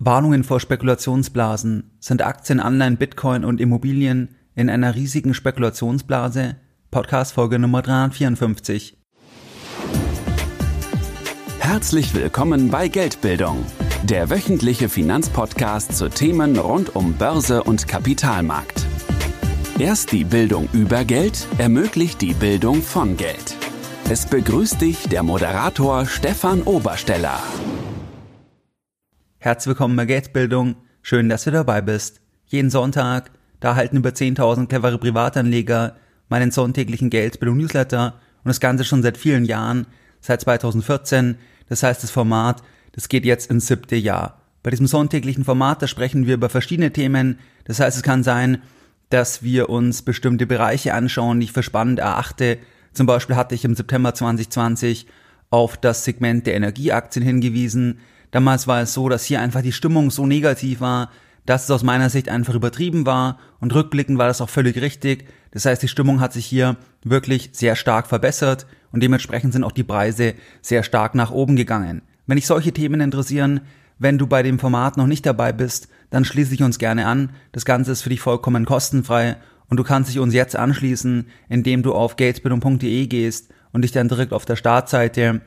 Warnungen vor Spekulationsblasen. Sind Aktien, Anleihen, Bitcoin und Immobilien in einer riesigen Spekulationsblase? Podcast Folge Nummer 354. Herzlich willkommen bei Geldbildung, der wöchentliche Finanzpodcast zu Themen rund um Börse und Kapitalmarkt. Erst die Bildung über Geld ermöglicht die Bildung von Geld. Es begrüßt dich der Moderator Stefan Obersteller. Herzlich willkommen bei Geldbildung. Schön, dass du dabei bist. Jeden Sonntag, da erhalten über 10.000 clevere Privatanleger meinen sonntäglichen Geldbildung-Newsletter und das Ganze schon seit vielen Jahren, seit 2014. Das heißt, das Format, das geht jetzt ins siebte Jahr. Bei diesem sonntäglichen Format, da sprechen wir über verschiedene Themen. Das heißt, es kann sein, dass wir uns bestimmte Bereiche anschauen, die ich für spannend erachte. Zum Beispiel hatte ich im September 2020 auf das Segment der Energieaktien hingewiesen. Damals war es so, dass hier einfach die Stimmung so negativ war, dass es aus meiner Sicht einfach übertrieben war und rückblickend war das auch völlig richtig. Das heißt, die Stimmung hat sich hier wirklich sehr stark verbessert und dementsprechend sind auch die Preise sehr stark nach oben gegangen. Wenn dich solche Themen interessieren, wenn du bei dem Format noch nicht dabei bist, dann schließe dich uns gerne an. Das Ganze ist für dich vollkommen kostenfrei und du kannst dich uns jetzt anschließen, indem du auf gatesbildung.de gehst und dich dann direkt auf der Startseite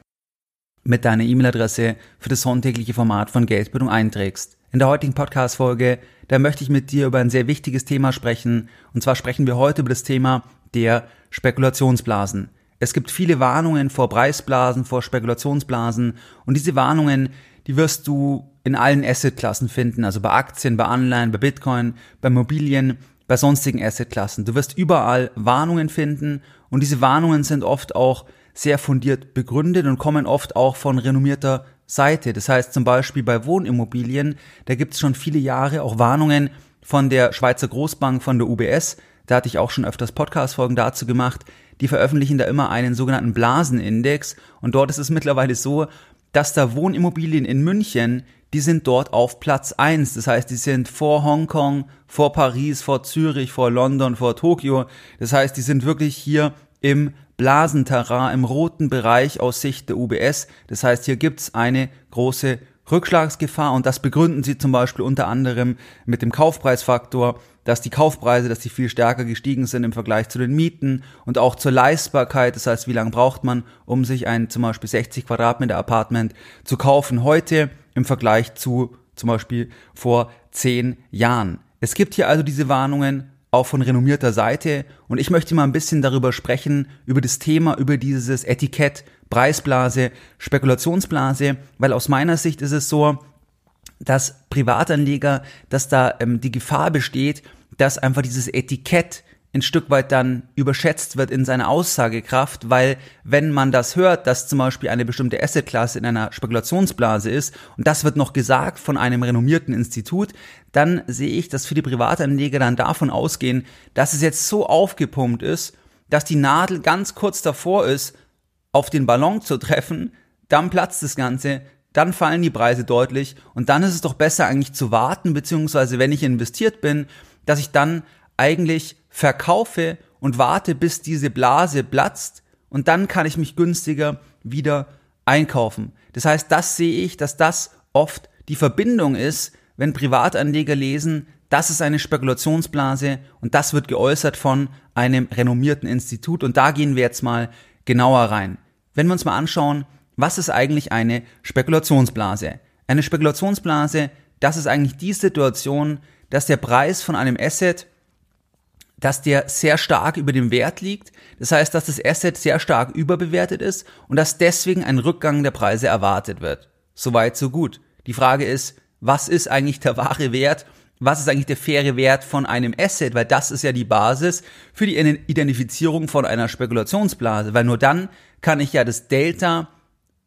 mit deiner E-Mail-Adresse für das sonntägliche Format von Geldbildung einträgst. In der heutigen Podcast-Folge, da möchte ich mit dir über ein sehr wichtiges Thema sprechen. Und zwar sprechen wir heute über das Thema der Spekulationsblasen. Es gibt viele Warnungen vor Preisblasen, vor Spekulationsblasen. Und diese Warnungen, die wirst du in allen Assetklassen finden. Also bei Aktien, bei Anleihen, bei Bitcoin, bei Immobilien, bei sonstigen Assetklassen. Du wirst überall Warnungen finden. Und diese Warnungen sind oft auch sehr fundiert begründet und kommen oft auch von renommierter Seite. Das heißt zum Beispiel bei Wohnimmobilien, da gibt es schon viele Jahre auch Warnungen von der Schweizer Großbank, von der UBS. Da hatte ich auch schon öfters Podcast-Folgen dazu gemacht. Die veröffentlichen da immer einen sogenannten Blasenindex. Und dort ist es mittlerweile so, dass da Wohnimmobilien in München, die sind dort auf Platz eins. Das heißt, die sind vor Hongkong, vor Paris, vor Zürich, vor London, vor Tokio. Das heißt, die sind wirklich hier im Blasenterrain im roten Bereich aus Sicht der UBS. Das heißt, hier gibt's eine große Rückschlagsgefahr und das begründen sie zum Beispiel unter anderem mit dem Kaufpreisfaktor, dass die Kaufpreise, dass die viel stärker gestiegen sind im Vergleich zu den Mieten und auch zur Leistbarkeit. Das heißt, wie lange braucht man, um sich ein zum Beispiel 60 Quadratmeter Apartment zu kaufen heute im Vergleich zu zum Beispiel vor zehn Jahren. Es gibt hier also diese Warnungen auch von renommierter Seite. Und ich möchte mal ein bisschen darüber sprechen, über das Thema, über dieses Etikett, Preisblase, Spekulationsblase, weil aus meiner Sicht ist es so, dass Privatanleger, dass da ähm, die Gefahr besteht, dass einfach dieses Etikett ein Stück weit dann überschätzt wird in seiner Aussagekraft, weil wenn man das hört, dass zum Beispiel eine bestimmte Assetklasse in einer Spekulationsblase ist und das wird noch gesagt von einem renommierten Institut, dann sehe ich, dass viele Privatanleger dann davon ausgehen, dass es jetzt so aufgepumpt ist, dass die Nadel ganz kurz davor ist, auf den Ballon zu treffen, dann platzt das Ganze, dann fallen die Preise deutlich und dann ist es doch besser eigentlich zu warten, beziehungsweise wenn ich investiert bin, dass ich dann eigentlich verkaufe und warte, bis diese Blase platzt und dann kann ich mich günstiger wieder einkaufen. Das heißt, das sehe ich, dass das oft die Verbindung ist, wenn Privatanleger lesen, das ist eine Spekulationsblase und das wird geäußert von einem renommierten Institut und da gehen wir jetzt mal genauer rein. Wenn wir uns mal anschauen, was ist eigentlich eine Spekulationsblase? Eine Spekulationsblase, das ist eigentlich die Situation, dass der Preis von einem Asset dass der sehr stark über dem Wert liegt. Das heißt, dass das Asset sehr stark überbewertet ist und dass deswegen ein Rückgang der Preise erwartet wird. Soweit, so gut. Die Frage ist, was ist eigentlich der wahre Wert? Was ist eigentlich der faire Wert von einem Asset? Weil das ist ja die Basis für die Identifizierung von einer Spekulationsblase. Weil nur dann kann ich ja das Delta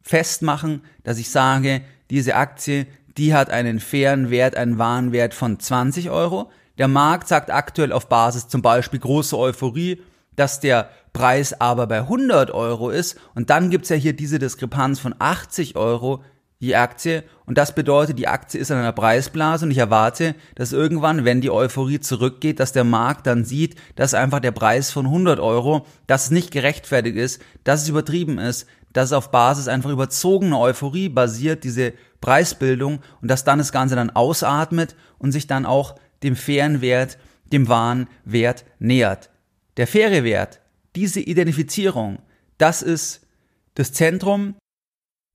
festmachen, dass ich sage, diese Aktie, die hat einen fairen Wert, einen wahren Wert von 20 Euro. Der Markt sagt aktuell auf Basis zum Beispiel große Euphorie, dass der Preis aber bei 100 Euro ist. Und dann gibt's ja hier diese Diskrepanz von 80 Euro die Aktie. Und das bedeutet, die Aktie ist in einer Preisblase. Und ich erwarte, dass irgendwann, wenn die Euphorie zurückgeht, dass der Markt dann sieht, dass einfach der Preis von 100 Euro, dass es nicht gerechtfertigt ist, dass es übertrieben ist, dass es auf Basis einfach überzogener Euphorie basiert, diese Preisbildung, und dass dann das Ganze dann ausatmet und sich dann auch dem fairen Wert, dem wahren Wert nähert. Der faire Wert, diese Identifizierung, das ist das Zentrum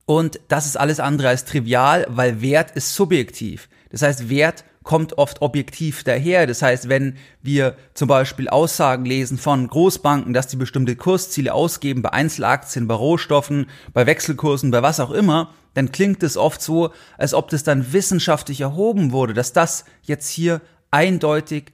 und das ist alles andere als trivial, weil Wert ist subjektiv. Das heißt, Wert kommt oft objektiv daher. Das heißt, wenn wir zum Beispiel Aussagen lesen von Großbanken, dass die bestimmte Kursziele ausgeben bei Einzelaktien, bei Rohstoffen, bei Wechselkursen, bei was auch immer, dann klingt es oft so, als ob das dann wissenschaftlich erhoben wurde, dass das jetzt hier eindeutig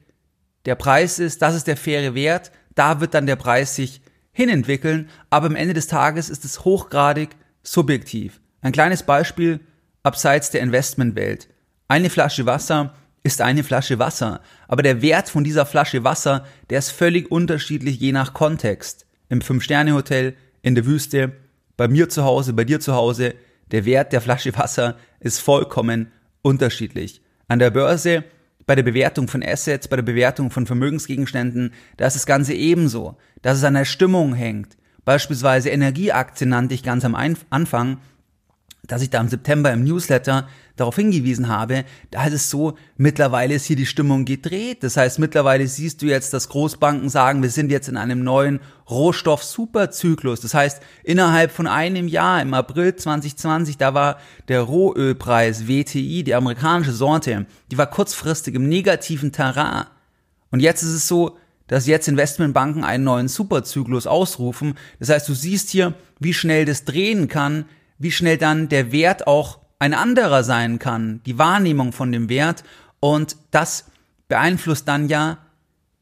der Preis ist, das ist der faire Wert, da wird dann der Preis sich hinentwickeln, aber am Ende des Tages ist es hochgradig subjektiv. Ein kleines Beispiel abseits der Investmentwelt. Eine Flasche Wasser ist eine Flasche Wasser, aber der Wert von dieser Flasche Wasser, der ist völlig unterschiedlich je nach Kontext. Im Fünf-Sterne-Hotel, in der Wüste, bei mir zu Hause, bei dir zu Hause, der Wert der Flasche Wasser ist vollkommen unterschiedlich. An der Börse bei der Bewertung von Assets, bei der Bewertung von Vermögensgegenständen, da ist das Ganze ebenso, dass es an der Stimmung hängt. Beispielsweise Energieaktien nannte ich ganz am Anfang, dass ich da im September im Newsletter darauf hingewiesen habe, da ist es so, mittlerweile ist hier die Stimmung gedreht. Das heißt, mittlerweile siehst du jetzt, dass Großbanken sagen, wir sind jetzt in einem neuen Rohstoff-Superzyklus. Das heißt, innerhalb von einem Jahr, im April 2020, da war der Rohölpreis WTI, die amerikanische Sorte, die war kurzfristig im negativen Terrain. Und jetzt ist es so, dass jetzt Investmentbanken einen neuen Superzyklus ausrufen. Das heißt, du siehst hier, wie schnell das drehen kann, wie schnell dann der Wert auch ein anderer sein kann, die Wahrnehmung von dem Wert und das beeinflusst dann ja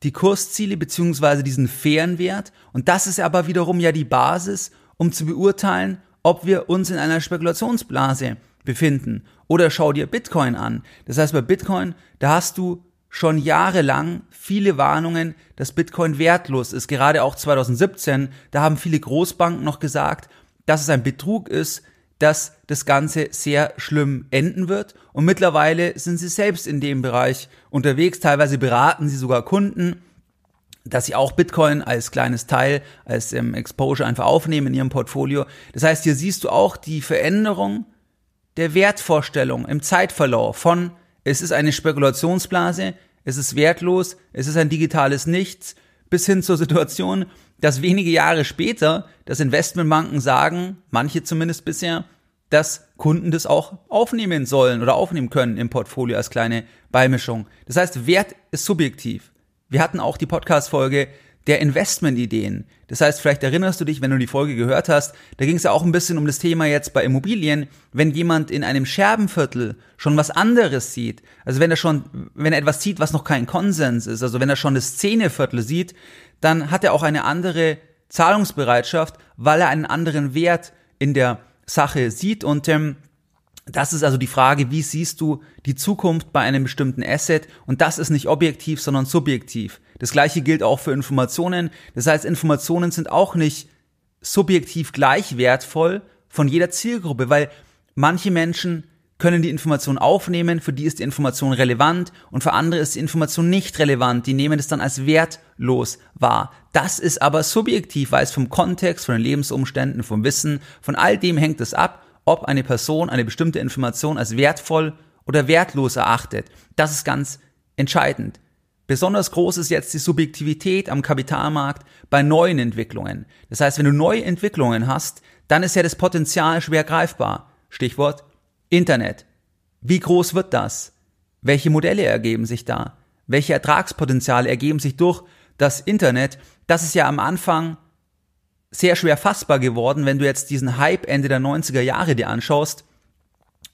die Kursziele beziehungsweise diesen fairen Wert und das ist aber wiederum ja die Basis, um zu beurteilen, ob wir uns in einer Spekulationsblase befinden. Oder schau dir Bitcoin an. Das heißt, bei Bitcoin, da hast du schon jahrelang viele Warnungen, dass Bitcoin wertlos ist. Gerade auch 2017, da haben viele Großbanken noch gesagt, dass es ein Betrug ist, dass das Ganze sehr schlimm enden wird. Und mittlerweile sind sie selbst in dem Bereich unterwegs. Teilweise beraten sie sogar Kunden, dass sie auch Bitcoin als kleines Teil, als ähm, Exposure einfach aufnehmen in ihrem Portfolio. Das heißt, hier siehst du auch die Veränderung der Wertvorstellung im Zeitverlauf von es ist eine Spekulationsblase, es ist wertlos, es ist ein digitales Nichts, bis hin zur Situation, dass wenige Jahre später das Investmentbanken sagen, manche zumindest bisher, dass Kunden das auch aufnehmen sollen oder aufnehmen können im Portfolio als kleine Beimischung. Das heißt, Wert ist subjektiv. Wir hatten auch die Podcast-Folge der Investmentideen. Das heißt, vielleicht erinnerst du dich, wenn du die Folge gehört hast, da ging es ja auch ein bisschen um das Thema jetzt bei Immobilien, wenn jemand in einem Scherbenviertel schon was anderes sieht, also wenn er schon, wenn er etwas sieht, was noch kein Konsens ist, also wenn er schon das Szeneviertel sieht, dann hat er auch eine andere Zahlungsbereitschaft, weil er einen anderen Wert in der Sache sieht und ähm, das ist also die Frage, wie siehst du die Zukunft bei einem bestimmten Asset? Und das ist nicht objektiv, sondern subjektiv. Das gleiche gilt auch für Informationen. Das heißt, Informationen sind auch nicht subjektiv gleich wertvoll von jeder Zielgruppe, weil manche Menschen können die Information aufnehmen, für die ist die Information relevant und für andere ist die Information nicht relevant, die nehmen es dann als wertlos wahr. Das ist aber subjektiv, weil es vom Kontext, von den Lebensumständen, vom Wissen, von all dem hängt es ab, ob eine Person eine bestimmte Information als wertvoll oder wertlos erachtet. Das ist ganz entscheidend. Besonders groß ist jetzt die Subjektivität am Kapitalmarkt bei neuen Entwicklungen. Das heißt, wenn du neue Entwicklungen hast, dann ist ja das Potenzial schwer greifbar. Stichwort Internet. Wie groß wird das? Welche Modelle ergeben sich da? Welche Ertragspotenziale ergeben sich durch das Internet? Das ist ja am Anfang sehr schwer fassbar geworden, wenn du jetzt diesen Hype Ende der 90er Jahre dir anschaust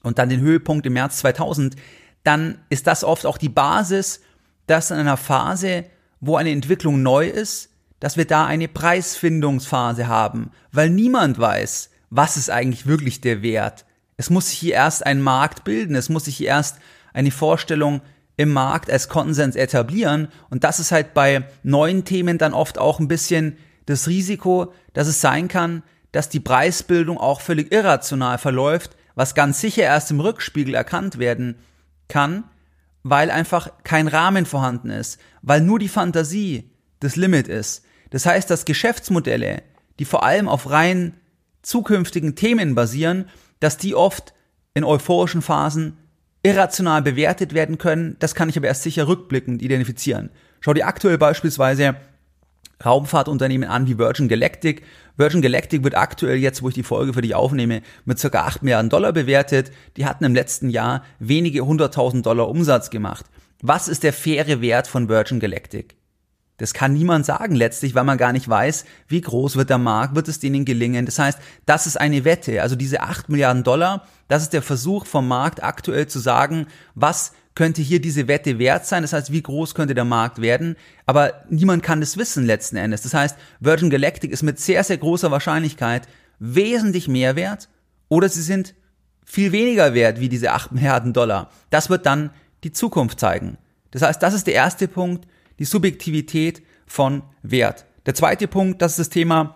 und dann den Höhepunkt im März 2000, dann ist das oft auch die Basis dass in einer Phase, wo eine Entwicklung neu ist, dass wir da eine Preisfindungsphase haben, weil niemand weiß, was ist eigentlich wirklich der Wert. Es muss sich hier erst ein Markt bilden, es muss sich hier erst eine Vorstellung im Markt als Konsens etablieren und das ist halt bei neuen Themen dann oft auch ein bisschen das Risiko, dass es sein kann, dass die Preisbildung auch völlig irrational verläuft, was ganz sicher erst im Rückspiegel erkannt werden kann, weil einfach kein Rahmen vorhanden ist, weil nur die Fantasie das Limit ist. Das heißt, dass Geschäftsmodelle, die vor allem auf rein zukünftigen Themen basieren, dass die oft in euphorischen Phasen irrational bewertet werden können. Das kann ich aber erst sicher rückblickend identifizieren. Schau dir aktuell beispielsweise Raumfahrtunternehmen an wie Virgin Galactic. Virgin Galactic wird aktuell jetzt, wo ich die Folge für dich aufnehme, mit circa 8 Milliarden Dollar bewertet. Die hatten im letzten Jahr wenige hunderttausend Dollar Umsatz gemacht. Was ist der faire Wert von Virgin Galactic? Das kann niemand sagen letztlich, weil man gar nicht weiß, wie groß wird der Markt, wird es denen gelingen. Das heißt, das ist eine Wette. Also diese 8 Milliarden Dollar, das ist der Versuch vom Markt aktuell zu sagen, was könnte hier diese Wette wert sein. Das heißt, wie groß könnte der Markt werden. Aber niemand kann das wissen letzten Endes. Das heißt, Virgin Galactic ist mit sehr, sehr großer Wahrscheinlichkeit wesentlich mehr wert oder sie sind viel weniger wert wie diese 8 Milliarden Dollar. Das wird dann die Zukunft zeigen. Das heißt, das ist der erste Punkt die Subjektivität von Wert. Der zweite Punkt, das ist das Thema,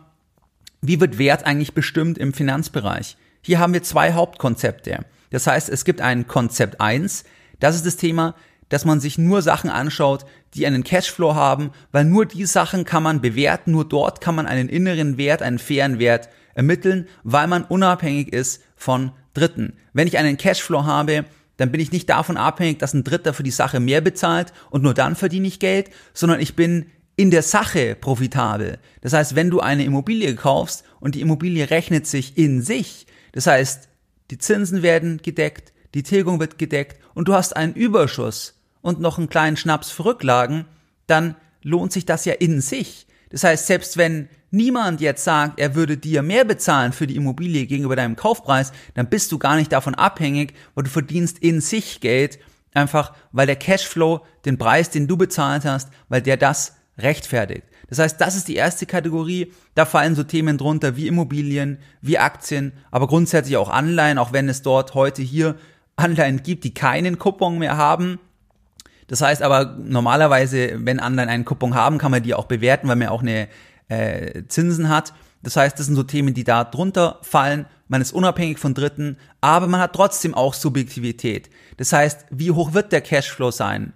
wie wird Wert eigentlich bestimmt im Finanzbereich? Hier haben wir zwei Hauptkonzepte. Das heißt, es gibt ein Konzept 1, das ist das Thema, dass man sich nur Sachen anschaut, die einen Cashflow haben, weil nur die Sachen kann man bewerten, nur dort kann man einen inneren Wert, einen fairen Wert ermitteln, weil man unabhängig ist von Dritten. Wenn ich einen Cashflow habe, dann bin ich nicht davon abhängig, dass ein Dritter für die Sache mehr bezahlt und nur dann verdiene ich Geld, sondern ich bin in der Sache profitabel. Das heißt, wenn du eine Immobilie kaufst und die Immobilie rechnet sich in sich, das heißt, die Zinsen werden gedeckt, die Tilgung wird gedeckt und du hast einen Überschuss und noch einen kleinen Schnaps für Rücklagen, dann lohnt sich das ja in sich. Das heißt, selbst wenn niemand jetzt sagt, er würde dir mehr bezahlen für die Immobilie gegenüber deinem Kaufpreis, dann bist du gar nicht davon abhängig, weil du verdienst in sich Geld, einfach weil der Cashflow den Preis, den du bezahlt hast, weil der das rechtfertigt. Das heißt, das ist die erste Kategorie. Da fallen so Themen drunter wie Immobilien, wie Aktien, aber grundsätzlich auch Anleihen, auch wenn es dort heute hier Anleihen gibt, die keinen Coupon mehr haben. Das heißt aber normalerweise, wenn Anleihen einen Coupon haben, kann man die auch bewerten, weil man auch eine äh, Zinsen hat. Das heißt, das sind so Themen, die da drunter fallen. Man ist unabhängig von Dritten, aber man hat trotzdem auch Subjektivität. Das heißt, wie hoch wird der Cashflow sein?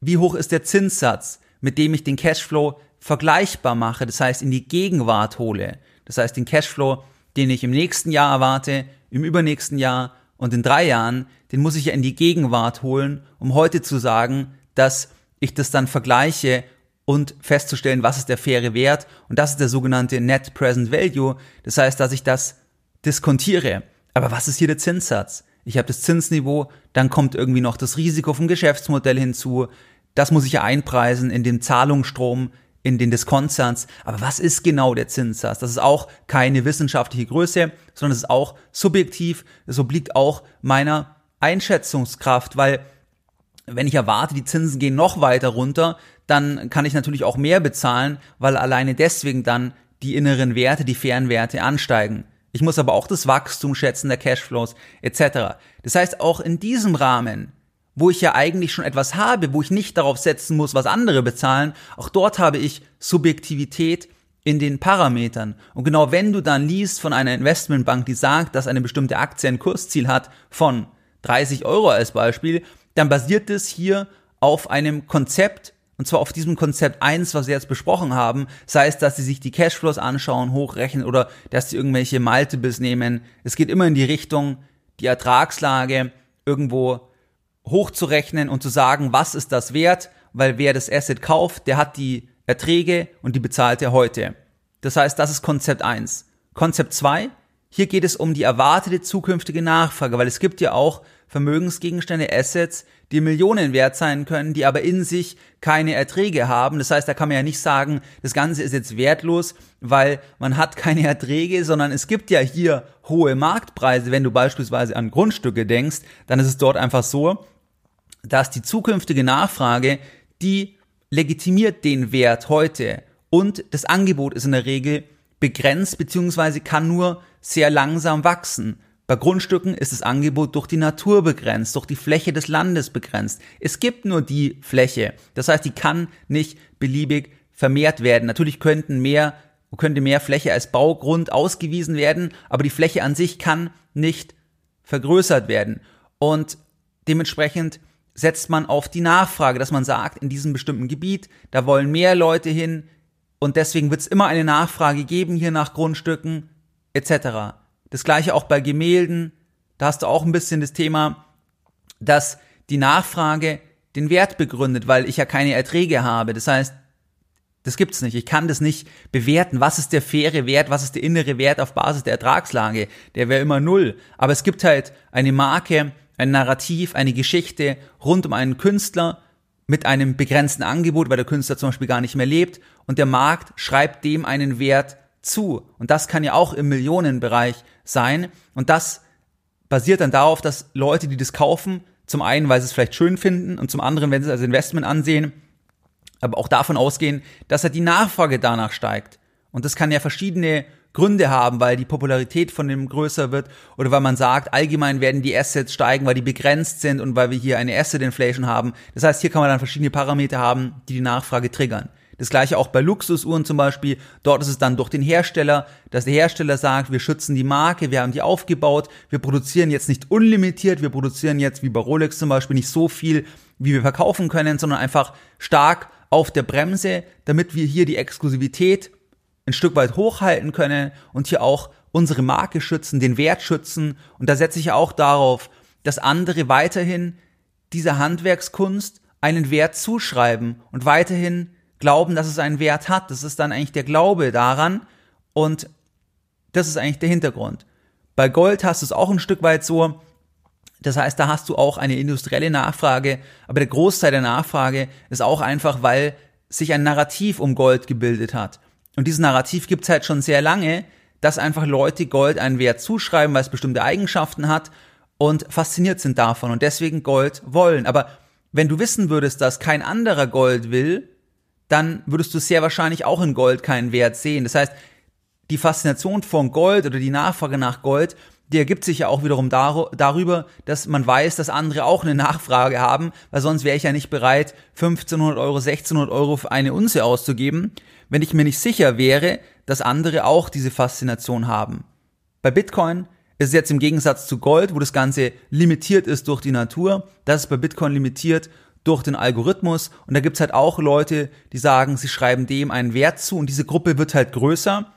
Wie hoch ist der Zinssatz, mit dem ich den Cashflow vergleichbar mache, das heißt in die Gegenwart hole. Das heißt, den Cashflow, den ich im nächsten Jahr erwarte, im übernächsten Jahr und in drei Jahren, den muss ich ja in die Gegenwart holen, um heute zu sagen, dass ich das dann vergleiche und festzustellen, was ist der faire Wert. Und das ist der sogenannte Net Present Value. Das heißt, dass ich das diskontiere. Aber was ist hier der Zinssatz? Ich habe das Zinsniveau, dann kommt irgendwie noch das Risiko vom Geschäftsmodell hinzu. Das muss ich ja einpreisen in den Zahlungsstrom, in den Diskontsatz. Aber was ist genau der Zinssatz? Das ist auch keine wissenschaftliche Größe, sondern es ist auch subjektiv. Es obliegt auch meiner Einschätzungskraft, weil wenn ich erwarte, die Zinsen gehen noch weiter runter, dann kann ich natürlich auch mehr bezahlen, weil alleine deswegen dann die inneren Werte, die fairen Werte ansteigen. Ich muss aber auch das Wachstum schätzen der Cashflows etc. Das heißt, auch in diesem Rahmen, wo ich ja eigentlich schon etwas habe, wo ich nicht darauf setzen muss, was andere bezahlen, auch dort habe ich Subjektivität in den Parametern. Und genau wenn du dann liest von einer Investmentbank, die sagt, dass eine bestimmte Aktie ein Kursziel hat von 30 Euro als Beispiel, dann basiert es hier auf einem Konzept, und zwar auf diesem Konzept 1, was wir jetzt besprochen haben, sei es, dass sie sich die Cashflows anschauen, hochrechnen oder dass sie irgendwelche Multiples nehmen. Es geht immer in die Richtung, die Ertragslage irgendwo hochzurechnen und zu sagen, was ist das wert, weil wer das Asset kauft, der hat die Erträge und die bezahlt er heute. Das heißt, das ist Konzept 1. Konzept 2, hier geht es um die erwartete zukünftige Nachfrage, weil es gibt ja auch Vermögensgegenstände, Assets, die Millionen wert sein können, die aber in sich keine Erträge haben. Das heißt, da kann man ja nicht sagen, das Ganze ist jetzt wertlos, weil man hat keine Erträge, sondern es gibt ja hier hohe Marktpreise. Wenn du beispielsweise an Grundstücke denkst, dann ist es dort einfach so, dass die zukünftige Nachfrage, die legitimiert den Wert heute und das Angebot ist in der Regel begrenzt beziehungsweise kann nur sehr langsam wachsen. Bei Grundstücken ist das Angebot durch die Natur begrenzt, durch die Fläche des Landes begrenzt. Es gibt nur die Fläche. Das heißt, die kann nicht beliebig vermehrt werden. Natürlich könnten mehr, könnte mehr Fläche als Baugrund ausgewiesen werden, aber die Fläche an sich kann nicht vergrößert werden. Und dementsprechend setzt man auf die Nachfrage, dass man sagt, in diesem bestimmten Gebiet, da wollen mehr Leute hin und deswegen wird es immer eine Nachfrage geben hier nach Grundstücken etc. Das gleiche auch bei Gemälden. Da hast du auch ein bisschen das Thema, dass die Nachfrage den Wert begründet, weil ich ja keine Erträge habe. Das heißt, das gibt's nicht. Ich kann das nicht bewerten. Was ist der faire Wert? Was ist der innere Wert auf Basis der Ertragslage? Der wäre immer null. Aber es gibt halt eine Marke, ein Narrativ, eine Geschichte rund um einen Künstler mit einem begrenzten Angebot, weil der Künstler zum Beispiel gar nicht mehr lebt und der Markt schreibt dem einen Wert zu. Und das kann ja auch im Millionenbereich sein. Und das basiert dann darauf, dass Leute, die das kaufen, zum einen, weil sie es vielleicht schön finden und zum anderen, wenn sie es als Investment ansehen, aber auch davon ausgehen, dass halt die Nachfrage danach steigt. Und das kann ja verschiedene Gründe haben, weil die Popularität von dem größer wird oder weil man sagt, allgemein werden die Assets steigen, weil die begrenzt sind und weil wir hier eine Asset Inflation haben. Das heißt, hier kann man dann verschiedene Parameter haben, die die Nachfrage triggern. Das gleiche auch bei Luxusuhren zum Beispiel. Dort ist es dann durch den Hersteller, dass der Hersteller sagt, wir schützen die Marke, wir haben die aufgebaut, wir produzieren jetzt nicht unlimitiert, wir produzieren jetzt wie bei Rolex zum Beispiel nicht so viel, wie wir verkaufen können, sondern einfach stark auf der Bremse, damit wir hier die Exklusivität ein Stück weit hochhalten können und hier auch unsere Marke schützen, den Wert schützen. Und da setze ich auch darauf, dass andere weiterhin dieser Handwerkskunst einen Wert zuschreiben und weiterhin glauben, dass es einen Wert hat. Das ist dann eigentlich der Glaube daran und das ist eigentlich der Hintergrund. Bei Gold hast du es auch ein Stück weit so. Das heißt, da hast du auch eine industrielle Nachfrage, aber der Großteil der Nachfrage ist auch einfach, weil sich ein Narrativ um Gold gebildet hat. Und dieses Narrativ gibt's halt schon sehr lange, dass einfach Leute Gold einen Wert zuschreiben, weil es bestimmte Eigenschaften hat und fasziniert sind davon und deswegen Gold wollen. Aber wenn du wissen würdest, dass kein anderer Gold will, dann würdest du sehr wahrscheinlich auch in Gold keinen Wert sehen. Das heißt, die Faszination von Gold oder die Nachfrage nach Gold, die ergibt sich ja auch wiederum darüber, dass man weiß, dass andere auch eine Nachfrage haben, weil sonst wäre ich ja nicht bereit, 1500 Euro, 1600 Euro für eine Unze auszugeben wenn ich mir nicht sicher wäre, dass andere auch diese Faszination haben. Bei Bitcoin ist es jetzt im Gegensatz zu Gold, wo das Ganze limitiert ist durch die Natur, das ist bei Bitcoin limitiert durch den Algorithmus und da gibt's halt auch Leute, die sagen, sie schreiben dem einen Wert zu und diese Gruppe wird halt größer.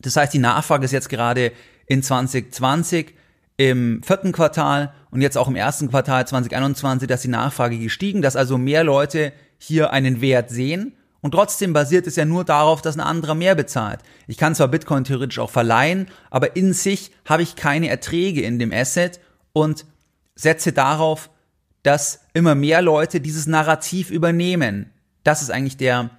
Das heißt, die Nachfrage ist jetzt gerade in 2020 im vierten Quartal und jetzt auch im ersten Quartal 2021, dass die Nachfrage gestiegen, dass also mehr Leute hier einen Wert sehen und trotzdem basiert es ja nur darauf, dass ein anderer mehr bezahlt. Ich kann zwar Bitcoin theoretisch auch verleihen, aber in sich habe ich keine Erträge in dem Asset und setze darauf, dass immer mehr Leute dieses Narrativ übernehmen. Das ist eigentlich der,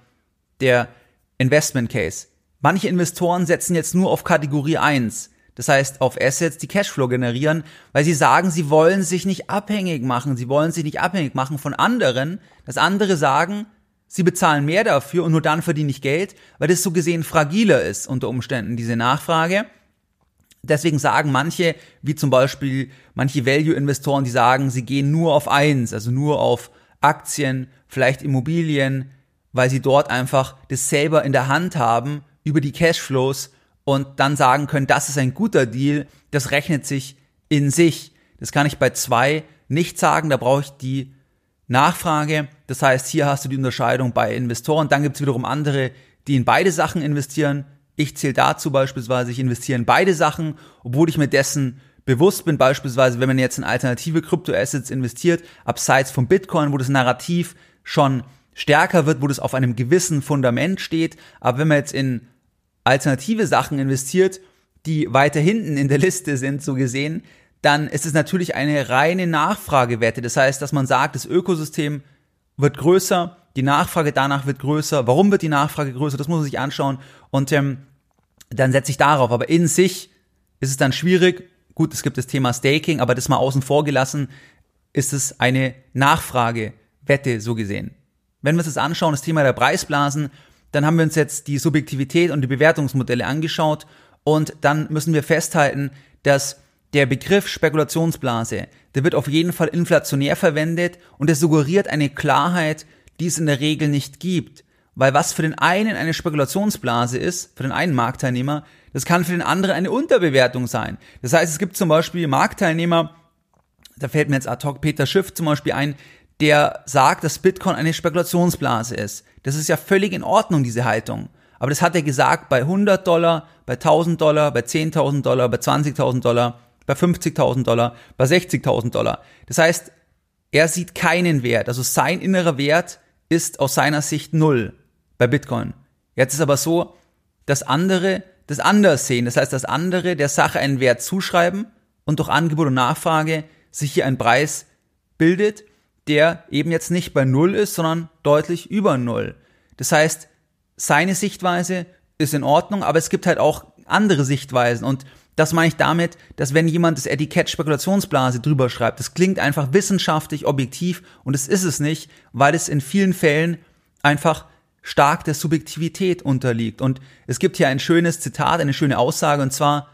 der Investment Case. Manche Investoren setzen jetzt nur auf Kategorie 1. Das heißt, auf Assets, die Cashflow generieren, weil sie sagen, sie wollen sich nicht abhängig machen. Sie wollen sich nicht abhängig machen von anderen, dass andere sagen, Sie bezahlen mehr dafür und nur dann verdiene ich Geld, weil das so gesehen fragiler ist unter Umständen, diese Nachfrage. Deswegen sagen manche, wie zum Beispiel manche Value-Investoren, die sagen, sie gehen nur auf eins, also nur auf Aktien, vielleicht Immobilien, weil sie dort einfach das selber in der Hand haben über die Cashflows und dann sagen können, das ist ein guter Deal, das rechnet sich in sich. Das kann ich bei zwei nicht sagen, da brauche ich die Nachfrage. Das heißt, hier hast du die Unterscheidung bei Investoren. Dann gibt es wiederum andere, die in beide Sachen investieren. Ich zähle dazu beispielsweise, ich investiere in beide Sachen, obwohl ich mir dessen bewusst bin, beispielsweise, wenn man jetzt in alternative Kryptoassets investiert, abseits von Bitcoin, wo das Narrativ schon stärker wird, wo das auf einem gewissen Fundament steht. Aber wenn man jetzt in alternative Sachen investiert, die weiter hinten in der Liste sind, so gesehen, dann ist es natürlich eine reine Nachfragewette. Das heißt, dass man sagt, das Ökosystem wird größer, die Nachfrage danach wird größer. Warum wird die Nachfrage größer? Das muss man sich anschauen. Und ähm, dann setze ich darauf. Aber in sich ist es dann schwierig. Gut, es gibt das Thema Staking, aber das mal außen vor gelassen, ist es eine Nachfragewette so gesehen. Wenn wir uns das anschauen, das Thema der Preisblasen, dann haben wir uns jetzt die Subjektivität und die Bewertungsmodelle angeschaut und dann müssen wir festhalten, dass der Begriff Spekulationsblase, der wird auf jeden Fall inflationär verwendet und er suggeriert eine Klarheit, die es in der Regel nicht gibt. Weil was für den einen eine Spekulationsblase ist, für den einen Marktteilnehmer, das kann für den anderen eine Unterbewertung sein. Das heißt, es gibt zum Beispiel Marktteilnehmer, da fällt mir jetzt ad hoc Peter Schiff zum Beispiel ein, der sagt, dass Bitcoin eine Spekulationsblase ist. Das ist ja völlig in Ordnung, diese Haltung. Aber das hat er gesagt bei 100 Dollar, bei 1000 Dollar, bei 10.000 Dollar, bei 20.000 Dollar, bei 50.000 Dollar, bei 60.000 Dollar. Das heißt, er sieht keinen Wert. Also sein innerer Wert ist aus seiner Sicht null bei Bitcoin. Jetzt ist aber so, dass andere das anders sehen. Das heißt, dass andere der Sache einen Wert zuschreiben und durch Angebot und Nachfrage sich hier ein Preis bildet, der eben jetzt nicht bei Null ist, sondern deutlich über Null. Das heißt, seine Sichtweise ist in Ordnung, aber es gibt halt auch andere Sichtweisen und das meine ich damit, dass wenn jemand das Etikett Spekulationsblase drüber schreibt, das klingt einfach wissenschaftlich objektiv und es ist es nicht, weil es in vielen Fällen einfach stark der Subjektivität unterliegt. Und es gibt hier ein schönes Zitat, eine schöne Aussage und zwar,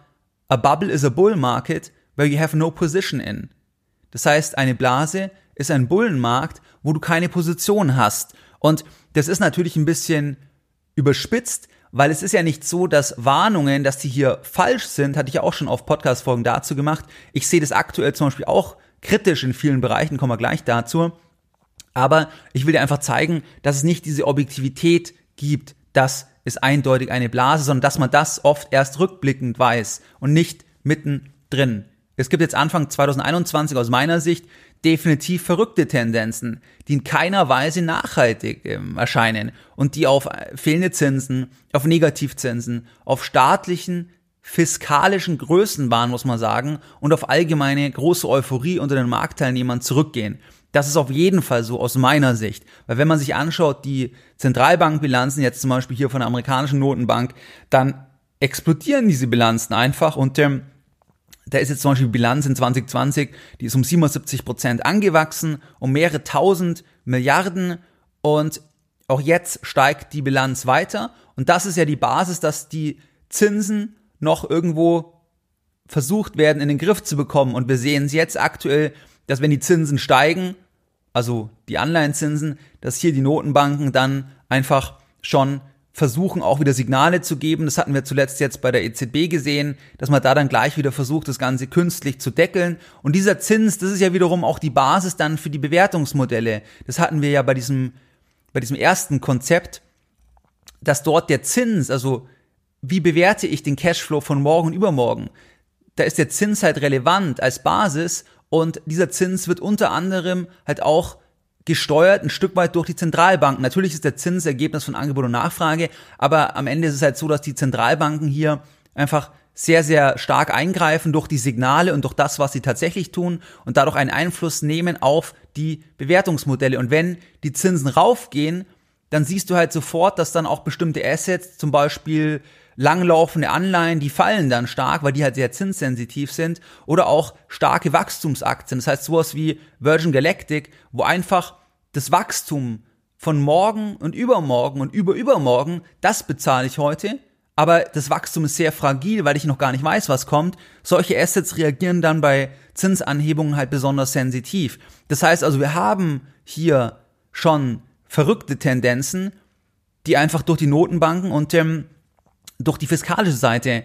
a bubble is a bull market where you have no position in. Das heißt, eine Blase ist ein Bullenmarkt, wo du keine Position hast. Und das ist natürlich ein bisschen überspitzt, weil es ist ja nicht so, dass Warnungen, dass die hier falsch sind, hatte ich ja auch schon auf Podcast-Folgen dazu gemacht. Ich sehe das aktuell zum Beispiel auch kritisch in vielen Bereichen, kommen wir gleich dazu. Aber ich will dir einfach zeigen, dass es nicht diese Objektivität gibt, das ist eindeutig eine Blase, sondern dass man das oft erst rückblickend weiß und nicht mittendrin. Es gibt jetzt Anfang 2021 aus meiner Sicht definitiv verrückte Tendenzen, die in keiner Weise nachhaltig äh, erscheinen und die auf fehlende Zinsen, auf Negativzinsen, auf staatlichen fiskalischen Größenwahn, muss man sagen, und auf allgemeine große Euphorie unter den Marktteilnehmern zurückgehen. Das ist auf jeden Fall so aus meiner Sicht. Weil wenn man sich anschaut, die Zentralbankbilanzen, jetzt zum Beispiel hier von der amerikanischen Notenbank, dann explodieren diese Bilanzen einfach und ähm, da ist jetzt zum Beispiel die Bilanz in 2020, die ist um 77 Prozent angewachsen, um mehrere tausend Milliarden. Und auch jetzt steigt die Bilanz weiter. Und das ist ja die Basis, dass die Zinsen noch irgendwo versucht werden in den Griff zu bekommen. Und wir sehen es jetzt aktuell, dass wenn die Zinsen steigen, also die Anleihenzinsen, dass hier die Notenbanken dann einfach schon versuchen auch wieder Signale zu geben. Das hatten wir zuletzt jetzt bei der EZB gesehen, dass man da dann gleich wieder versucht, das Ganze künstlich zu deckeln. Und dieser Zins, das ist ja wiederum auch die Basis dann für die Bewertungsmodelle. Das hatten wir ja bei diesem, bei diesem ersten Konzept, dass dort der Zins, also wie bewerte ich den Cashflow von morgen und übermorgen, da ist der Zins halt relevant als Basis und dieser Zins wird unter anderem halt auch gesteuert ein Stück weit durch die Zentralbanken. Natürlich ist der Zins Ergebnis von Angebot und Nachfrage, aber am Ende ist es halt so, dass die Zentralbanken hier einfach sehr, sehr stark eingreifen durch die Signale und durch das, was sie tatsächlich tun und dadurch einen Einfluss nehmen auf die Bewertungsmodelle. Und wenn die Zinsen raufgehen, dann siehst du halt sofort, dass dann auch bestimmte Assets, zum Beispiel langlaufende Anleihen, die fallen dann stark, weil die halt sehr zinssensitiv sind, oder auch starke Wachstumsaktien. Das heißt sowas wie Virgin Galactic, wo einfach das Wachstum von morgen und übermorgen und überübermorgen, das bezahle ich heute, aber das Wachstum ist sehr fragil, weil ich noch gar nicht weiß, was kommt. Solche Assets reagieren dann bei Zinsanhebungen halt besonders sensitiv. Das heißt also, wir haben hier schon verrückte Tendenzen, die einfach durch die Notenbanken und ähm, durch die fiskalische Seite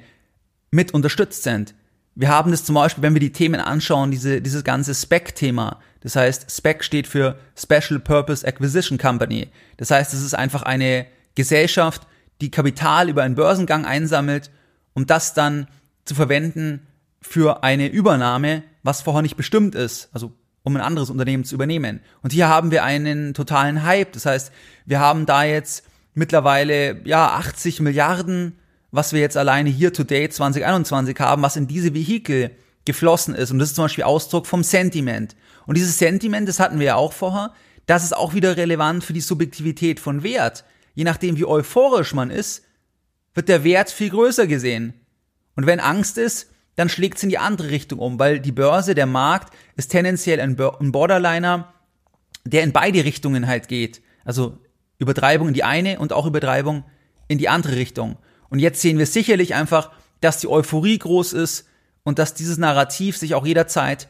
mit unterstützt sind. Wir haben das zum Beispiel, wenn wir die Themen anschauen, diese, dieses ganze SPEC-Thema. Das heißt, SPEC steht für Special Purpose Acquisition Company. Das heißt, es ist einfach eine Gesellschaft, die Kapital über einen Börsengang einsammelt, um das dann zu verwenden für eine Übernahme, was vorher nicht bestimmt ist, also um ein anderes Unternehmen zu übernehmen. Und hier haben wir einen totalen Hype. Das heißt, wir haben da jetzt mittlerweile ja 80 Milliarden was wir jetzt alleine hier today 2021 haben, was in diese Vehikel geflossen ist. Und das ist zum Beispiel Ausdruck vom Sentiment. Und dieses Sentiment, das hatten wir ja auch vorher, das ist auch wieder relevant für die Subjektivität von Wert. Je nachdem, wie euphorisch man ist, wird der Wert viel größer gesehen. Und wenn Angst ist, dann schlägt es in die andere Richtung um, weil die Börse, der Markt, ist tendenziell ein, Borderliner, der in beide Richtungen halt geht. Also Übertreibung in die eine und auch Übertreibung in die andere Richtung. Und jetzt sehen wir sicherlich einfach, dass die Euphorie groß ist und dass dieses Narrativ sich auch jederzeit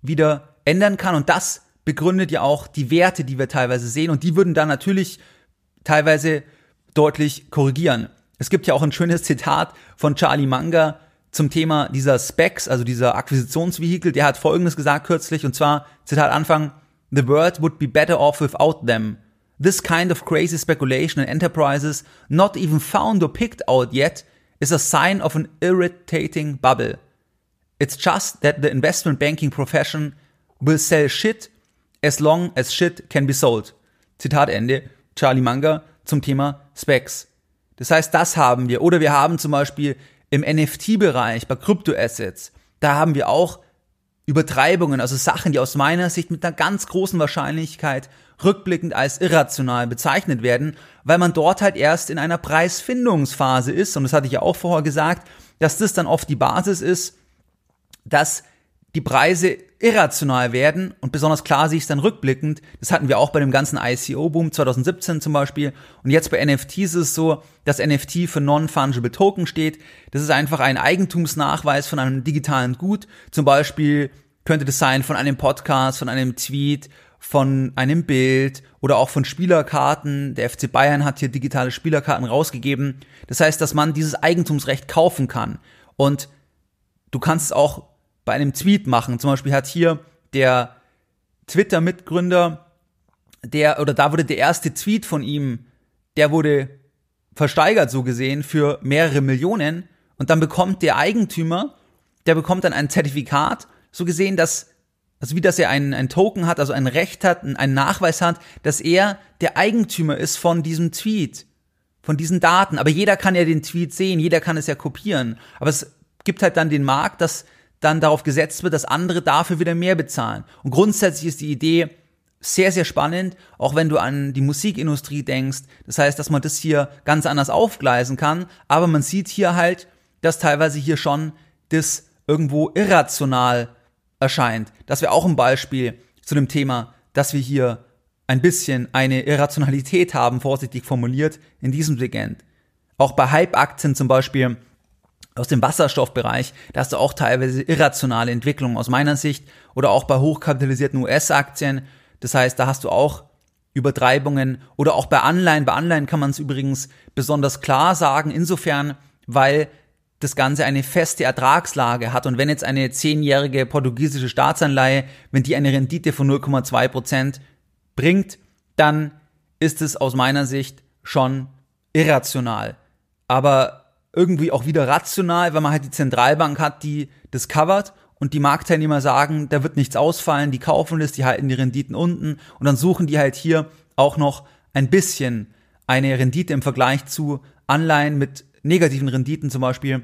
wieder ändern kann. Und das begründet ja auch die Werte, die wir teilweise sehen. Und die würden dann natürlich teilweise deutlich korrigieren. Es gibt ja auch ein schönes Zitat von Charlie Munger zum Thema dieser Specs, also dieser Akquisitionsvehikel. Der hat Folgendes gesagt kürzlich, und zwar, Zitat Anfang, The world would be better off without them. This kind of crazy speculation in enterprises not even found or picked out yet is a sign of an irritating bubble. It's just that the investment banking profession will sell shit as long as shit can be sold. Zitat Ende. Charlie Munger zum Thema Specs. Das heißt, das haben wir. Oder wir haben zum Beispiel im NFT-Bereich bei Kryptoassets, da haben wir auch Übertreibungen, also Sachen, die aus meiner Sicht mit einer ganz großen Wahrscheinlichkeit rückblickend als irrational bezeichnet werden, weil man dort halt erst in einer Preisfindungsphase ist, und das hatte ich ja auch vorher gesagt, dass das dann oft die Basis ist, dass die Preise irrational werden und besonders klar sehe ich es dann rückblickend. Das hatten wir auch bei dem ganzen ICO-Boom 2017 zum Beispiel. Und jetzt bei NFTs ist es so, dass NFT für Non-Fungible Token steht. Das ist einfach ein Eigentumsnachweis von einem digitalen Gut. Zum Beispiel könnte das sein von einem Podcast, von einem Tweet, von einem Bild oder auch von Spielerkarten. Der FC Bayern hat hier digitale Spielerkarten rausgegeben. Das heißt, dass man dieses Eigentumsrecht kaufen kann. Und du kannst es auch bei einem Tweet machen. Zum Beispiel hat hier der Twitter-Mitgründer, der, oder da wurde der erste Tweet von ihm, der wurde versteigert, so gesehen, für mehrere Millionen. Und dann bekommt der Eigentümer, der bekommt dann ein Zertifikat, so gesehen, dass, also wie dass er einen, einen Token hat, also ein Recht hat, einen Nachweis hat, dass er der Eigentümer ist von diesem Tweet, von diesen Daten. Aber jeder kann ja den Tweet sehen, jeder kann es ja kopieren. Aber es gibt halt dann den Markt, dass dann darauf gesetzt wird, dass andere dafür wieder mehr bezahlen. Und grundsätzlich ist die Idee sehr, sehr spannend, auch wenn du an die Musikindustrie denkst. Das heißt, dass man das hier ganz anders aufgleisen kann. Aber man sieht hier halt, dass teilweise hier schon das irgendwo irrational erscheint. Das wäre auch ein Beispiel zu dem Thema, dass wir hier ein bisschen eine Irrationalität haben, vorsichtig formuliert, in diesem Segment. Auch bei Hype-Aktien zum Beispiel aus dem Wasserstoffbereich, da hast du auch teilweise irrationale Entwicklungen aus meiner Sicht oder auch bei hochkapitalisierten US-Aktien. Das heißt, da hast du auch Übertreibungen oder auch bei Anleihen. Bei Anleihen kann man es übrigens besonders klar sagen, insofern, weil das Ganze eine feste Ertragslage hat. Und wenn jetzt eine zehnjährige portugiesische Staatsanleihe, wenn die eine Rendite von 0,2 Prozent bringt, dann ist es aus meiner Sicht schon irrational. Aber irgendwie auch wieder rational, weil man halt die Zentralbank hat, die das covert und die Marktteilnehmer sagen, da wird nichts ausfallen, die kaufen das, die halten die Renditen unten und dann suchen die halt hier auch noch ein bisschen eine Rendite im Vergleich zu Anleihen mit negativen Renditen zum Beispiel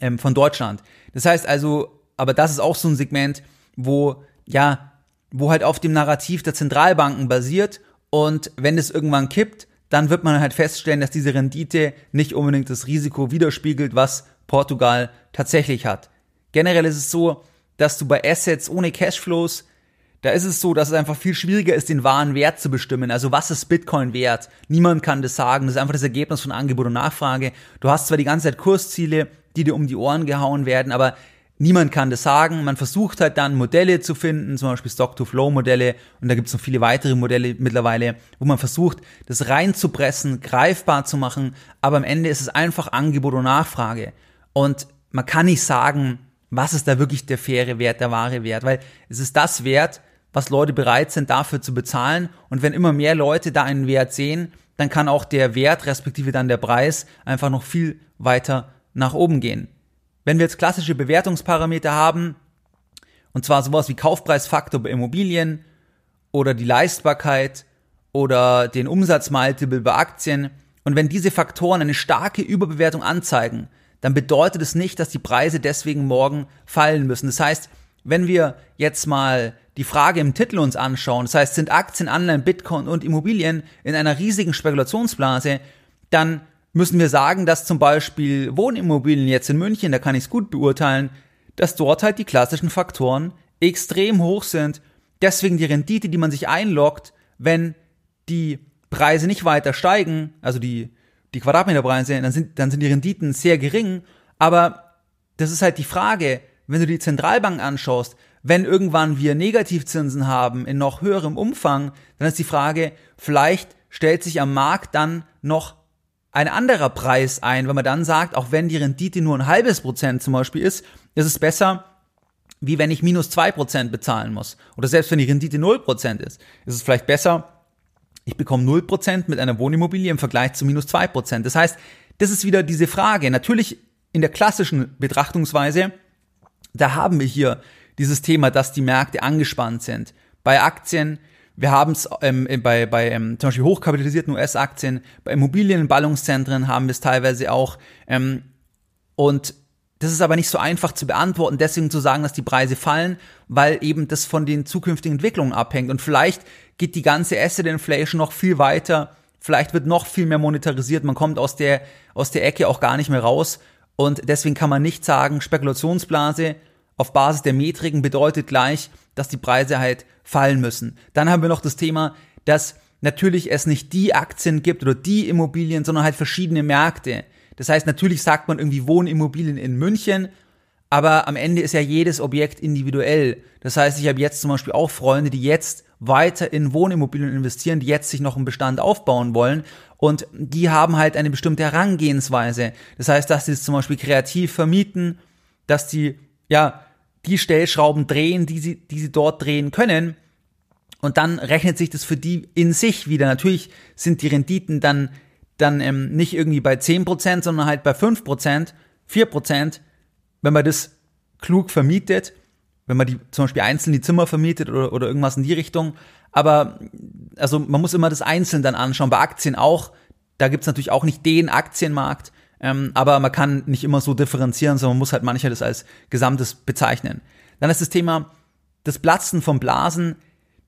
ähm, von Deutschland. Das heißt also, aber das ist auch so ein Segment, wo ja, wo halt auf dem Narrativ der Zentralbanken basiert und wenn es irgendwann kippt, dann wird man halt feststellen, dass diese Rendite nicht unbedingt das Risiko widerspiegelt, was Portugal tatsächlich hat. Generell ist es so, dass du bei Assets ohne Cashflows, da ist es so, dass es einfach viel schwieriger ist, den wahren Wert zu bestimmen. Also was ist Bitcoin wert? Niemand kann das sagen. Das ist einfach das Ergebnis von Angebot und Nachfrage. Du hast zwar die ganze Zeit Kursziele, die dir um die Ohren gehauen werden, aber Niemand kann das sagen. Man versucht halt dann Modelle zu finden, zum Beispiel Stock-to-Flow-Modelle und da gibt es noch viele weitere Modelle mittlerweile, wo man versucht, das reinzupressen, greifbar zu machen, aber am Ende ist es einfach Angebot und Nachfrage. Und man kann nicht sagen, was ist da wirklich der faire Wert, der wahre Wert, weil es ist das Wert, was Leute bereit sind dafür zu bezahlen und wenn immer mehr Leute da einen Wert sehen, dann kann auch der Wert respektive dann der Preis einfach noch viel weiter nach oben gehen. Wenn wir jetzt klassische Bewertungsparameter haben, und zwar sowas wie Kaufpreisfaktor bei Immobilien oder die Leistbarkeit oder den Umsatzmultiple bei Aktien, und wenn diese Faktoren eine starke Überbewertung anzeigen, dann bedeutet es nicht, dass die Preise deswegen morgen fallen müssen. Das heißt, wenn wir jetzt mal die Frage im Titel uns anschauen, das heißt, sind Aktien, Anleihen, Bitcoin und Immobilien in einer riesigen Spekulationsblase, dann müssen wir sagen, dass zum Beispiel Wohnimmobilien jetzt in München, da kann ich es gut beurteilen, dass dort halt die klassischen Faktoren extrem hoch sind. Deswegen die Rendite, die man sich einloggt, wenn die Preise nicht weiter steigen, also die, die Quadratmeterpreise, dann sind, dann sind die Renditen sehr gering. Aber das ist halt die Frage, wenn du die Zentralbank anschaust, wenn irgendwann wir Negativzinsen haben in noch höherem Umfang, dann ist die Frage, vielleicht stellt sich am Markt dann noch ein anderer Preis ein, wenn man dann sagt, auch wenn die Rendite nur ein halbes Prozent zum Beispiel ist, ist es besser, wie wenn ich minus zwei Prozent bezahlen muss. Oder selbst wenn die Rendite null Prozent ist, ist es vielleicht besser, ich bekomme 0% mit einer Wohnimmobilie im Vergleich zu minus 2%. Das heißt, das ist wieder diese Frage. Natürlich in der klassischen Betrachtungsweise, da haben wir hier dieses Thema, dass die Märkte angespannt sind. Bei Aktien, wir haben es ähm, bei, bei ähm, zum Beispiel hochkapitalisierten US-Aktien, bei Immobilien Ballungszentren haben wir es teilweise auch. Ähm, und das ist aber nicht so einfach zu beantworten, deswegen zu sagen, dass die Preise fallen, weil eben das von den zukünftigen Entwicklungen abhängt. Und vielleicht geht die ganze Asset Inflation noch viel weiter. Vielleicht wird noch viel mehr monetarisiert. Man kommt aus der, aus der Ecke auch gar nicht mehr raus. Und deswegen kann man nicht sagen, Spekulationsblase auf Basis der Metriken bedeutet gleich, dass die Preise halt fallen müssen. Dann haben wir noch das Thema, dass natürlich es nicht die Aktien gibt oder die Immobilien, sondern halt verschiedene Märkte. Das heißt, natürlich sagt man irgendwie Wohnimmobilien in München, aber am Ende ist ja jedes Objekt individuell. Das heißt, ich habe jetzt zum Beispiel auch Freunde, die jetzt weiter in Wohnimmobilien investieren, die jetzt sich noch einen Bestand aufbauen wollen und die haben halt eine bestimmte Herangehensweise. Das heißt, dass sie es zum Beispiel kreativ vermieten, dass die, ja, die Stellschrauben drehen, die sie, die sie dort drehen können. Und dann rechnet sich das für die in sich wieder. Natürlich sind die Renditen dann, dann ähm, nicht irgendwie bei 10%, sondern halt bei 5%, 4%, wenn man das klug vermietet, wenn man die zum Beispiel einzeln die Zimmer vermietet oder, oder irgendwas in die Richtung. Aber also man muss immer das einzeln dann anschauen. Bei Aktien auch. Da gibt's natürlich auch nicht den Aktienmarkt, ähm, aber man kann nicht immer so differenzieren, sondern man muss halt manchmal das als Gesamtes bezeichnen. Dann ist das Thema das Platzen von Blasen.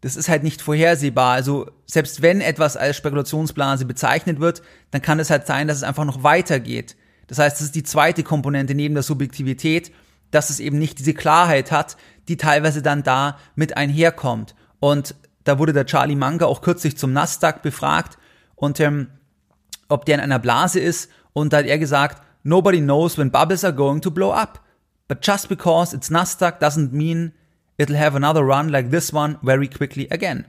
Das ist halt nicht vorhersehbar. Also selbst wenn etwas als Spekulationsblase bezeichnet wird, dann kann es halt sein, dass es einfach noch weitergeht. Das heißt, das ist die zweite Komponente neben der Subjektivität, dass es eben nicht diese Klarheit hat, die teilweise dann da mit einherkommt. Und da wurde der Charlie Munger auch kürzlich zum Nasdaq befragt und ähm, ob der in einer Blase ist und da hat er gesagt, nobody knows when bubbles are going to blow up. But just because it's Nasdaq doesn't mean it'll have another run like this one very quickly again.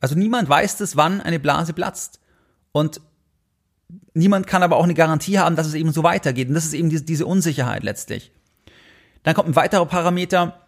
Also niemand weiß das, wann eine Blase platzt. Und niemand kann aber auch eine Garantie haben, dass es eben so weitergeht. Und das ist eben diese, diese Unsicherheit letztlich. Dann kommt ein weiterer Parameter.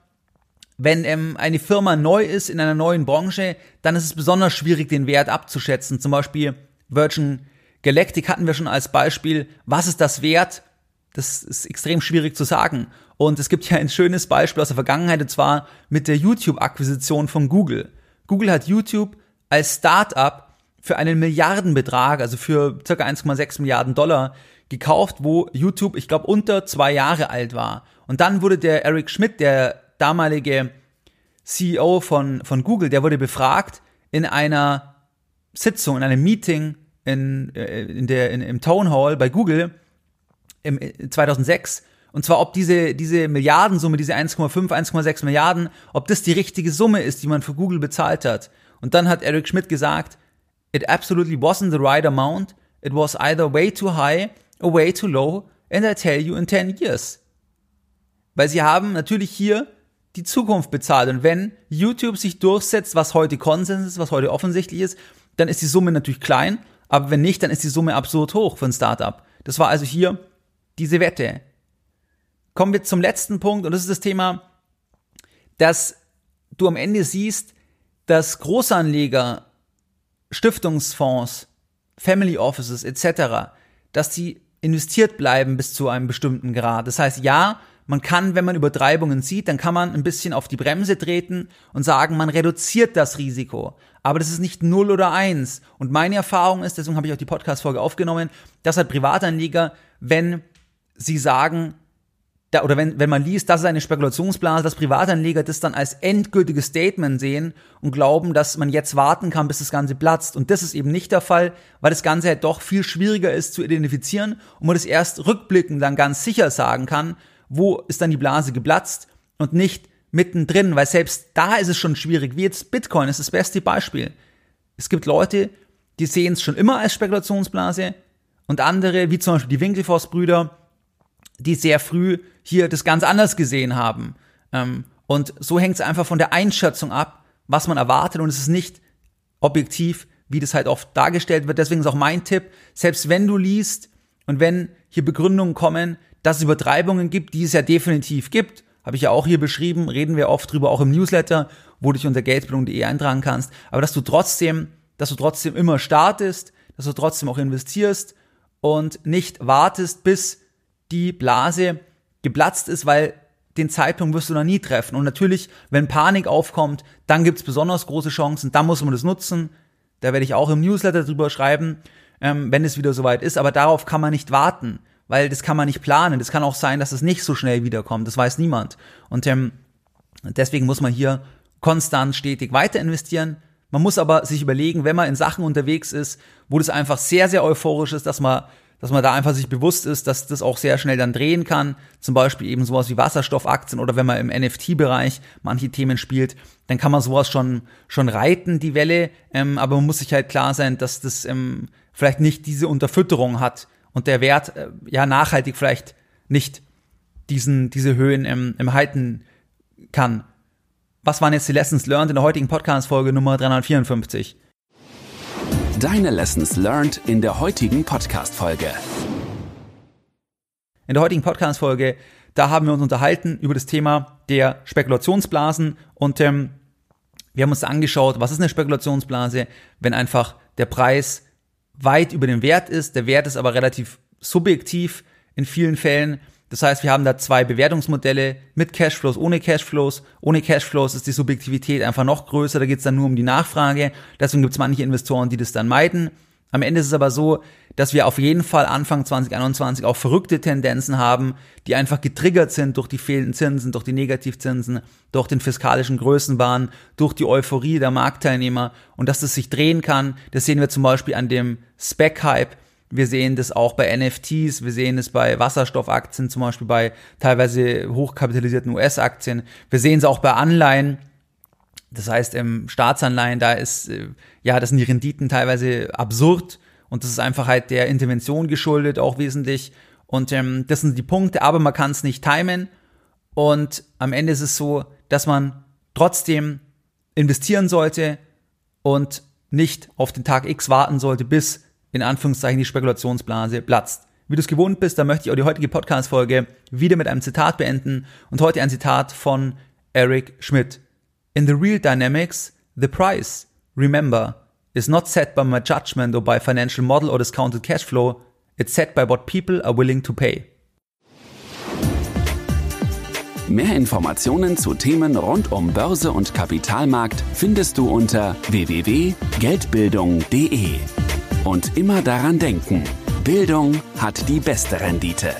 Wenn ähm, eine Firma neu ist in einer neuen Branche, dann ist es besonders schwierig, den Wert abzuschätzen. Zum Beispiel Virgin Galactic hatten wir schon als Beispiel. Was ist das wert? Das ist extrem schwierig zu sagen. Und es gibt ja ein schönes Beispiel aus der Vergangenheit, und zwar mit der YouTube-Akquisition von Google. Google hat YouTube als Start-up für einen Milliardenbetrag, also für circa 1,6 Milliarden Dollar, gekauft, wo YouTube, ich glaube, unter zwei Jahre alt war. Und dann wurde der Eric Schmidt, der damalige CEO von, von Google, der wurde befragt in einer Sitzung, in einem Meeting in, äh, in der, in, im Town Hall bei Google im 2006 äh, und zwar, ob diese, diese Milliardensumme, diese 1,5, 1,6 Milliarden, ob das die richtige Summe ist, die man für Google bezahlt hat. Und dann hat Eric Schmidt gesagt, it absolutely wasn't the right amount. It was either way too high or way too low. And I tell you in 10 years. Weil sie haben natürlich hier die Zukunft bezahlt. Und wenn YouTube sich durchsetzt, was heute Konsens ist, was heute offensichtlich ist, dann ist die Summe natürlich klein. Aber wenn nicht, dann ist die Summe absurd hoch für ein Startup. Das war also hier diese Wette. Kommen wir zum letzten Punkt und das ist das Thema, dass du am Ende siehst, dass Großanleger, Stiftungsfonds, Family Offices etc., dass die investiert bleiben bis zu einem bestimmten Grad. Das heißt, ja, man kann, wenn man Übertreibungen sieht, dann kann man ein bisschen auf die Bremse treten und sagen, man reduziert das Risiko. Aber das ist nicht null oder eins. Und meine Erfahrung ist, deswegen habe ich auch die Podcast-Folge aufgenommen, dass halt Privatanleger, wenn sie sagen, da, oder wenn, wenn man liest, das ist eine Spekulationsblase, dass Privatanleger das dann als endgültiges Statement sehen und glauben, dass man jetzt warten kann, bis das Ganze platzt. Und das ist eben nicht der Fall, weil das Ganze halt doch viel schwieriger ist zu identifizieren und man das erst rückblickend dann ganz sicher sagen kann, wo ist dann die Blase geplatzt und nicht mittendrin, weil selbst da ist es schon schwierig. Wie jetzt Bitcoin ist das beste Beispiel. Es gibt Leute, die sehen es schon immer als Spekulationsblase und andere, wie zum Beispiel die Winkelfoss-Brüder, die sehr früh hier das ganz anders gesehen haben. Ähm, und so hängt es einfach von der Einschätzung ab, was man erwartet und es ist nicht objektiv, wie das halt oft dargestellt wird. Deswegen ist auch mein Tipp, selbst wenn du liest und wenn hier Begründungen kommen, dass es Übertreibungen gibt, die es ja definitiv gibt, habe ich ja auch hier beschrieben, reden wir oft drüber, auch im Newsletter, wo du dich unter geldbildung.de eintragen kannst, aber dass du trotzdem dass du trotzdem immer startest, dass du trotzdem auch investierst und nicht wartest, bis die Blase geplatzt ist, weil den Zeitpunkt wirst du noch nie treffen. Und natürlich, wenn Panik aufkommt, dann gibt's besonders große Chancen, dann muss man das nutzen. Da werde ich auch im Newsletter drüber schreiben, ähm, wenn es wieder soweit ist. Aber darauf kann man nicht warten, weil das kann man nicht planen. Das kann auch sein, dass es nicht so schnell wiederkommt. Das weiß niemand. Und ähm, deswegen muss man hier konstant, stetig weiter investieren. Man muss aber sich überlegen, wenn man in Sachen unterwegs ist, wo das einfach sehr, sehr euphorisch ist, dass man dass man da einfach sich bewusst ist, dass das auch sehr schnell dann drehen kann. Zum Beispiel eben sowas wie Wasserstoffaktien oder wenn man im NFT-Bereich manche Themen spielt, dann kann man sowas schon, schon reiten, die Welle. Ähm, aber man muss sich halt klar sein, dass das ähm, vielleicht nicht diese Unterfütterung hat und der Wert äh, ja nachhaltig vielleicht nicht diesen, diese Höhen ähm, im halten kann. Was waren jetzt die Lessons learned in der heutigen Podcast-Folge Nummer 354? Deine Lessons learned in der heutigen Podcast-Folge. In der heutigen Podcast-Folge, da haben wir uns unterhalten über das Thema der Spekulationsblasen und ähm, wir haben uns angeschaut, was ist eine Spekulationsblase, wenn einfach der Preis weit über dem Wert ist, der Wert ist aber relativ subjektiv in vielen Fällen das heißt, wir haben da zwei Bewertungsmodelle mit Cashflows, ohne Cashflows. Ohne Cashflows ist die Subjektivität einfach noch größer, da geht es dann nur um die Nachfrage. Deswegen gibt es manche Investoren, die das dann meiden. Am Ende ist es aber so, dass wir auf jeden Fall Anfang 2021 auch verrückte Tendenzen haben, die einfach getriggert sind durch die fehlenden Zinsen, durch die Negativzinsen, durch den fiskalischen Größenwahn, durch die Euphorie der Marktteilnehmer und dass das sich drehen kann. Das sehen wir zum Beispiel an dem Spec-Hype, wir sehen das auch bei NFTs, wir sehen es bei Wasserstoffaktien, zum Beispiel bei teilweise hochkapitalisierten US-Aktien. Wir sehen es auch bei Anleihen. Das heißt, im Staatsanleihen, da ist, äh, ja, das sind die Renditen teilweise absurd und das ist einfach halt der Intervention geschuldet, auch wesentlich. Und ähm, das sind die Punkte, aber man kann es nicht timen. Und am Ende ist es so, dass man trotzdem investieren sollte und nicht auf den Tag X warten sollte, bis in Anführungszeichen die Spekulationsblase platzt. Wie du es gewohnt bist, da möchte ich auch die heutige Podcast-Folge wieder mit einem Zitat beenden und heute ein Zitat von Eric Schmidt. In the real dynamics, the price, remember, is not set by my judgment or by financial model or discounted cash flow, it's set by what people are willing to pay. Mehr Informationen zu Themen rund um Börse und Kapitalmarkt findest du unter www.geldbildung.de. Und immer daran denken, Bildung hat die beste Rendite.